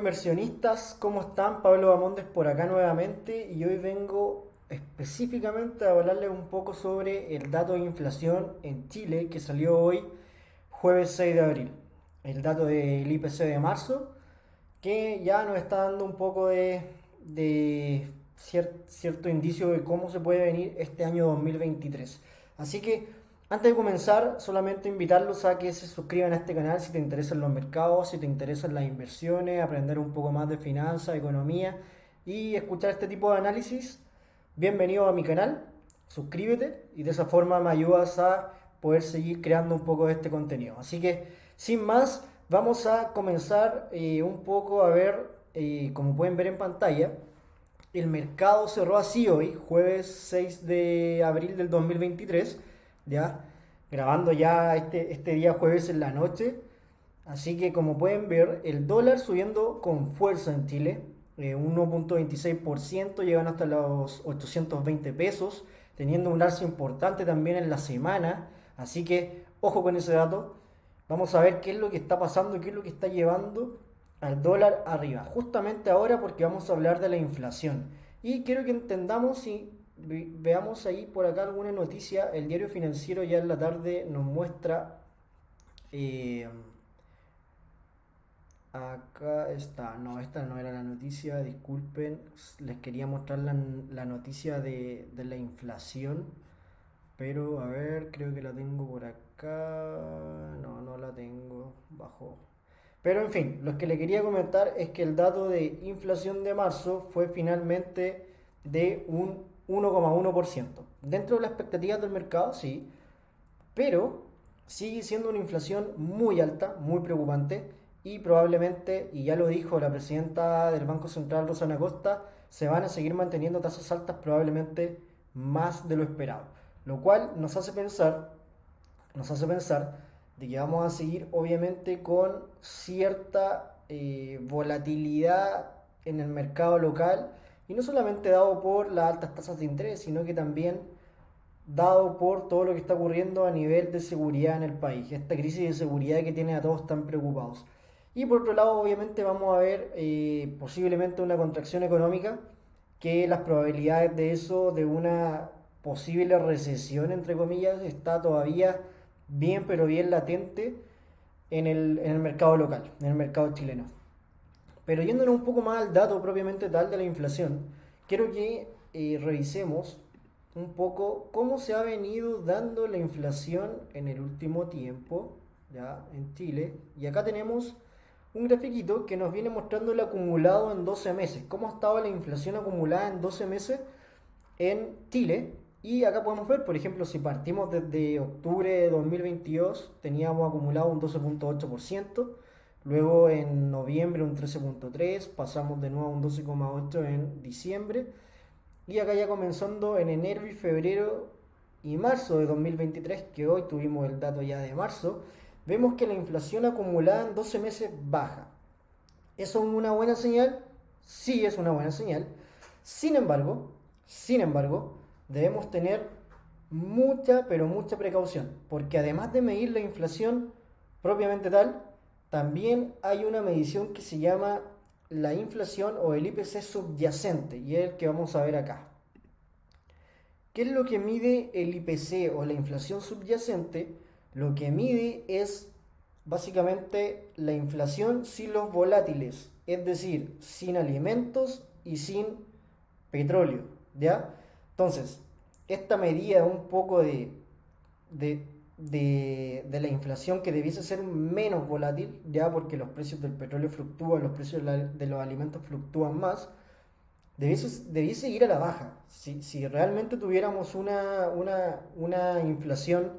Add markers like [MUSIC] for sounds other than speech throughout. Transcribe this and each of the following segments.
inversionistas, ¿cómo están? Pablo Bamondes por acá nuevamente y hoy vengo específicamente a hablarles un poco sobre el dato de inflación en Chile que salió hoy jueves 6 de abril. El dato del IPC de marzo que ya nos está dando un poco de, cierto indicio de cómo se puede venir este año 2023. Así que antes de comenzar, solamente invitarlos a que se suscriban a este canal si te interesan los mercados, si te interesan las inversiones, aprender un poco más de finanzas, economía y escuchar este tipo de análisis. Bienvenido a mi canal, suscríbete y de esa forma me ayudas a poder seguir creando un poco de este contenido. Así que, sin más, vamos a comenzar eh, un poco a ver, eh, como pueden ver en pantalla, el mercado cerró así hoy, jueves 6 de abril del 2023 ¿ya? Grabando ya este, este día jueves en la noche. Así que como pueden ver, el dólar subiendo con fuerza en Chile, 1.26%, eh, llegan hasta los 820 pesos, teniendo un alza importante también en la semana. Así que ojo con ese dato. Vamos a ver qué es lo que está pasando qué es lo que está llevando al dólar arriba. Justamente ahora porque vamos a hablar de la inflación. Y quiero que entendamos si veamos ahí por acá alguna noticia. El diario financiero ya en la tarde nos muestra. Eh, acá está, no, esta no era la noticia, disculpen. Les quería mostrar la, noticia de, de, la inflación. Pero a ver, creo que la tengo por acá. No, no la tengo. Bajo. Pero en fin, lo que le quería comentar es que el dato de inflación de marzo fue finalmente de un 1,1%. Dentro de las expectativas del mercado, sí, pero sigue siendo una inflación muy alta, muy preocupante y probablemente, y ya lo dijo la presidenta del Banco Central, Rosana Costa, se van a seguir manteniendo tasas altas probablemente más de lo esperado. Lo cual nos hace pensar, nos hace pensar de que vamos a seguir obviamente con cierta eh, volatilidad en el mercado local y no solamente dado por las altas tasas de interés, sino que también dado por todo lo que está ocurriendo a nivel de seguridad en el país, esta crisis de seguridad que tiene a todos tan preocupados. Y por otro lado, obviamente vamos a ver eh, posiblemente una contracción económica, que las probabilidades de eso, de una posible recesión, entre comillas, está todavía bien, pero bien latente en el, en el mercado local, en el mercado chileno. Pero yéndonos un poco más al dato propiamente tal de la inflación, quiero que eh, revisemos un poco cómo se ha venido dando la inflación en el último tiempo ya en Chile. Y acá tenemos un grafiquito que nos viene mostrando el acumulado en 12 meses. Cómo ha estado la inflación acumulada en 12 meses en Chile. Y acá podemos ver, por ejemplo, si partimos desde octubre de 2022, teníamos acumulado un 12.8%. Luego en noviembre un 13.3, pasamos de nuevo a un 12.8 en diciembre. Y acá ya comenzando en enero y febrero y marzo de 2023, que hoy tuvimos el dato ya de marzo, vemos que la inflación acumulada en 12 meses baja. ¿Eso es una buena señal? Sí, es una buena señal. Sin embargo, sin embargo, debemos tener mucha, pero mucha precaución, porque además de medir la inflación propiamente tal, también hay una medición que se llama la inflación o el IPC subyacente y es el que vamos a ver acá. ¿Qué es lo que mide el IPC o la inflación subyacente? Lo que mide es básicamente la inflación sin los volátiles, es decir, sin alimentos y sin petróleo, ¿ya? Entonces, esta medida un poco de, de de, la inflación que debiese ser menos volátil, ya porque los precios del petróleo fluctúan, los precios de los alimentos fluctúan más, debiese, debiese ir a la baja. Si, si realmente tuviéramos una, una, una inflación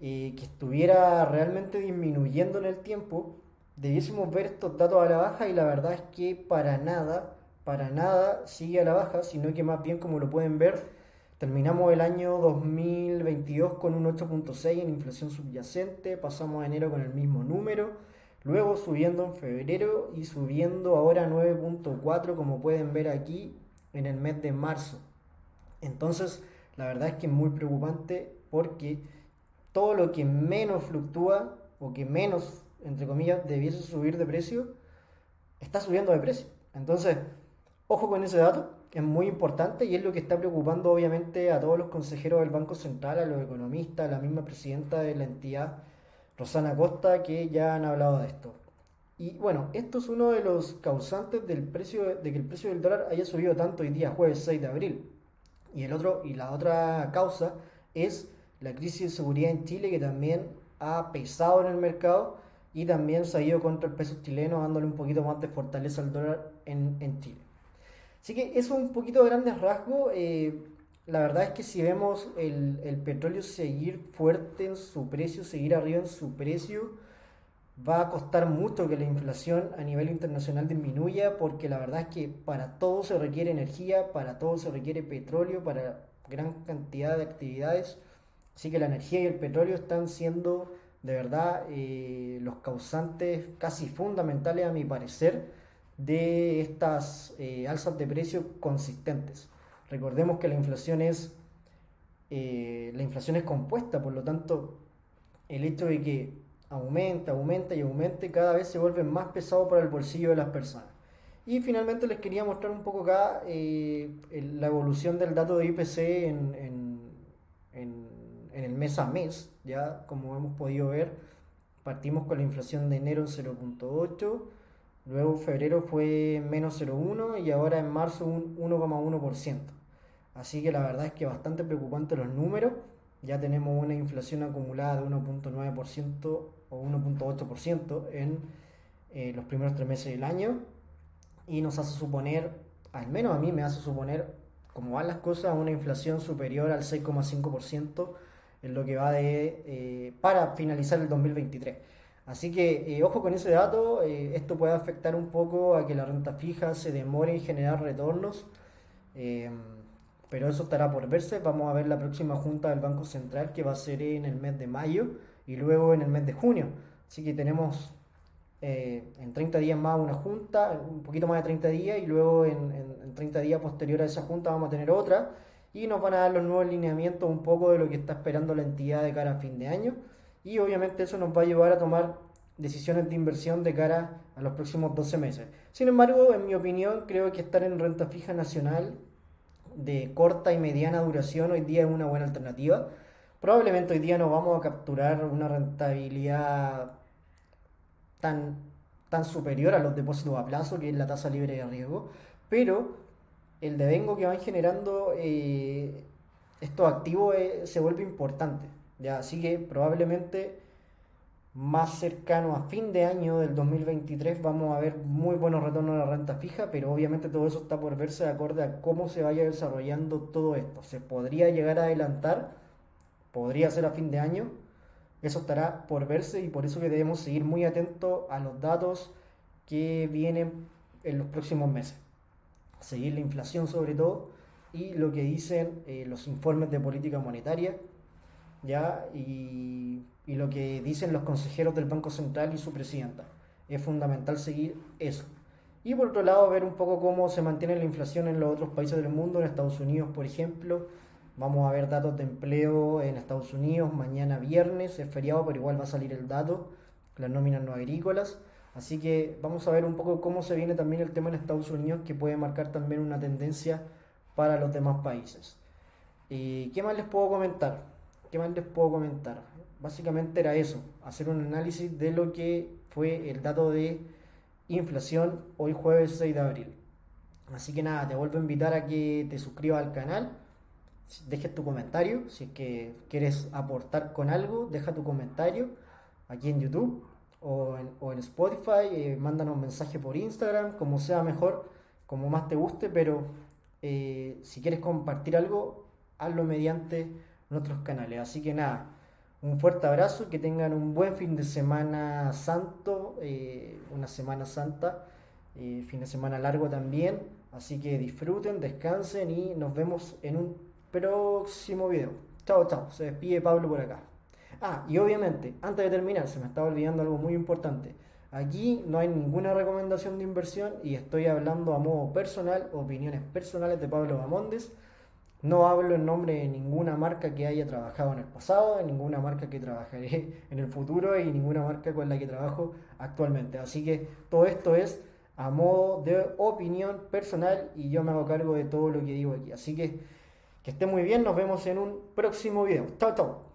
eh, que estuviera realmente disminuyendo en el tiempo, debiésemos ver estos datos a la baja y la verdad es que para nada, para nada sigue a la baja, sino que más bien como lo pueden ver, Terminamos el año 2022 con un 8.6 en inflación subyacente, pasamos a enero con el mismo número, luego subiendo en febrero y subiendo ahora 9.4 como pueden ver aquí en el mes de marzo. Entonces, la verdad es que es muy preocupante porque todo lo que menos fluctúa o que menos, entre comillas, debiese subir de precio, está subiendo de precio. Entonces, ojo con ese dato, es muy importante y es lo que está preocupando obviamente a todos los consejeros del Banco Central, a los economistas, a la misma presidenta de la entidad, Rosana Costa, que ya han hablado de esto. Y bueno, esto es uno de los causantes del precio, de que el precio del dólar haya subido tanto hoy día, jueves 6 de abril. Y, el otro, y la otra causa es la crisis de seguridad en Chile, que también ha pesado en el mercado y también se ha ido contra el peso chileno, dándole un poquito más de fortaleza al dólar en, en Chile. Así que eso es un poquito de grandes rasgos. Eh, la verdad es que si vemos el, el, petróleo seguir fuerte en su precio, seguir arriba en su precio, va a costar mucho que la inflación a nivel internacional disminuya, porque la verdad es que para todo se requiere energía, para todo se requiere petróleo, para gran cantidad de actividades. Así que la energía y el petróleo están siendo de verdad eh, los causantes casi fundamentales a mi parecer de estas eh, alzas de precios consistentes. Recordemos que la inflación es eh, la inflación es compuesta, por lo tanto, el hecho de que aumenta, aumenta y aumente cada vez se vuelve más pesado para el bolsillo de las personas. Y finalmente les quería mostrar un poco acá eh, la evolución del dato de IPC en, en, en, el mes a mes, ya como hemos podido ver, partimos con la inflación de enero en 0.8, luego febrero fue menos 0.1 y ahora en marzo un 1,1%. Así que la verdad es que bastante preocupante los números. Ya tenemos una inflación acumulada de 1.9% o 1.8% en eh, los primeros tres meses del año. Y nos hace suponer, al menos a mí me hace suponer, como van las cosas, una inflación superior al 6,5% en lo que va de eh, para finalizar el 2023. Así que eh, ojo con ese dato, esto puede afectar un poco a que la renta fija se demore en generar retornos pero eso estará por verse. Vamos a ver la próxima junta del Banco Central que va a ser en el mes de mayo y luego en el mes de junio. Así que tenemos eh, en 30 días más una junta, un poquito más de 30 días y luego en, en, 30 días posterior a esa junta vamos a tener otra y nos van a dar los nuevos lineamientos un poco de lo que está esperando la entidad de cara a fin de año y obviamente eso nos va a ayudar a tomar decisiones de inversión de cara a los próximos 12 meses. Sin embargo, en mi opinión, creo que estar en renta fija nacional de corta y mediana duración hoy día es una buena alternativa. Probablemente hoy día no vamos a capturar una rentabilidad tan, tan superior a los depósitos a plazo, que es la tasa libre de riesgo, pero el devengo que van generando eh, estos activos eh, se vuelve importante. ¿Ya? Así que probablemente más cercano a fin de año del 2023 vamos a ver muy buenos retornos a la renta fija, pero obviamente todo eso está por verse de acuerdo a cómo se vaya desarrollando todo esto. Se podría llegar a adelantar, podría ser a fin de año, eso estará por verse y por eso que debemos seguir muy atentos a los datos que vienen en los próximos meses. Seguir la inflación sobre todo y lo que dicen eh, los informes de política monetaria, ¿ya? Y lo que dicen los consejeros del Banco Central y su presidenta. Es fundamental seguir eso. Y por otro lado, ver un poco cómo se mantiene la inflación en los otros países del mundo, en Estados Unidos, por ejemplo. Vamos a ver datos de empleo en Estados Unidos mañana viernes, es feriado, pero igual va a salir el dato, las nóminas no agrícolas. Así que vamos a ver un poco cómo se viene también el tema en Estados Unidos, que puede marcar también una tendencia para los demás países. ¿Y qué más les puedo comentar? ¿Qué más les puedo comentar? básicamente era eso, hacer un análisis de lo que fue el dato de inflación hoy jueves 6 de abril. Así que nada, te vuelvo a invitar a que te suscribas al canal, dejes tu comentario, si es que quieres aportar con algo, deja tu comentario aquí en YouTube o en, Spotify, eh, mándanos un mensaje por Instagram, como sea mejor, como más te guste, pero eh, si quieres compartir algo, hazlo mediante nuestros canales. Así que nada, un fuerte abrazo, que tengan un buen fin de semana santo, eh, una semana santa, eh, fin de semana largo también. Así que disfruten, descansen y nos vemos en un próximo video. Chao, chao. Se despide Pablo por acá. Ah, y obviamente, antes de terminar, se me estaba olvidando algo muy importante. Aquí no hay ninguna recomendación de inversión y estoy hablando a modo personal, opiniones personales de Pablo Bamondes. No hablo en nombre de ninguna marca que haya trabajado en el pasado, de ninguna marca que trabajaré [LAUGHS] en el futuro y ninguna marca con la que trabajo actualmente. Así que todo esto es a modo de opinión personal y yo me hago cargo de todo lo que digo aquí. Así que que esté muy bien, nos vemos en un próximo video. Chao, chao.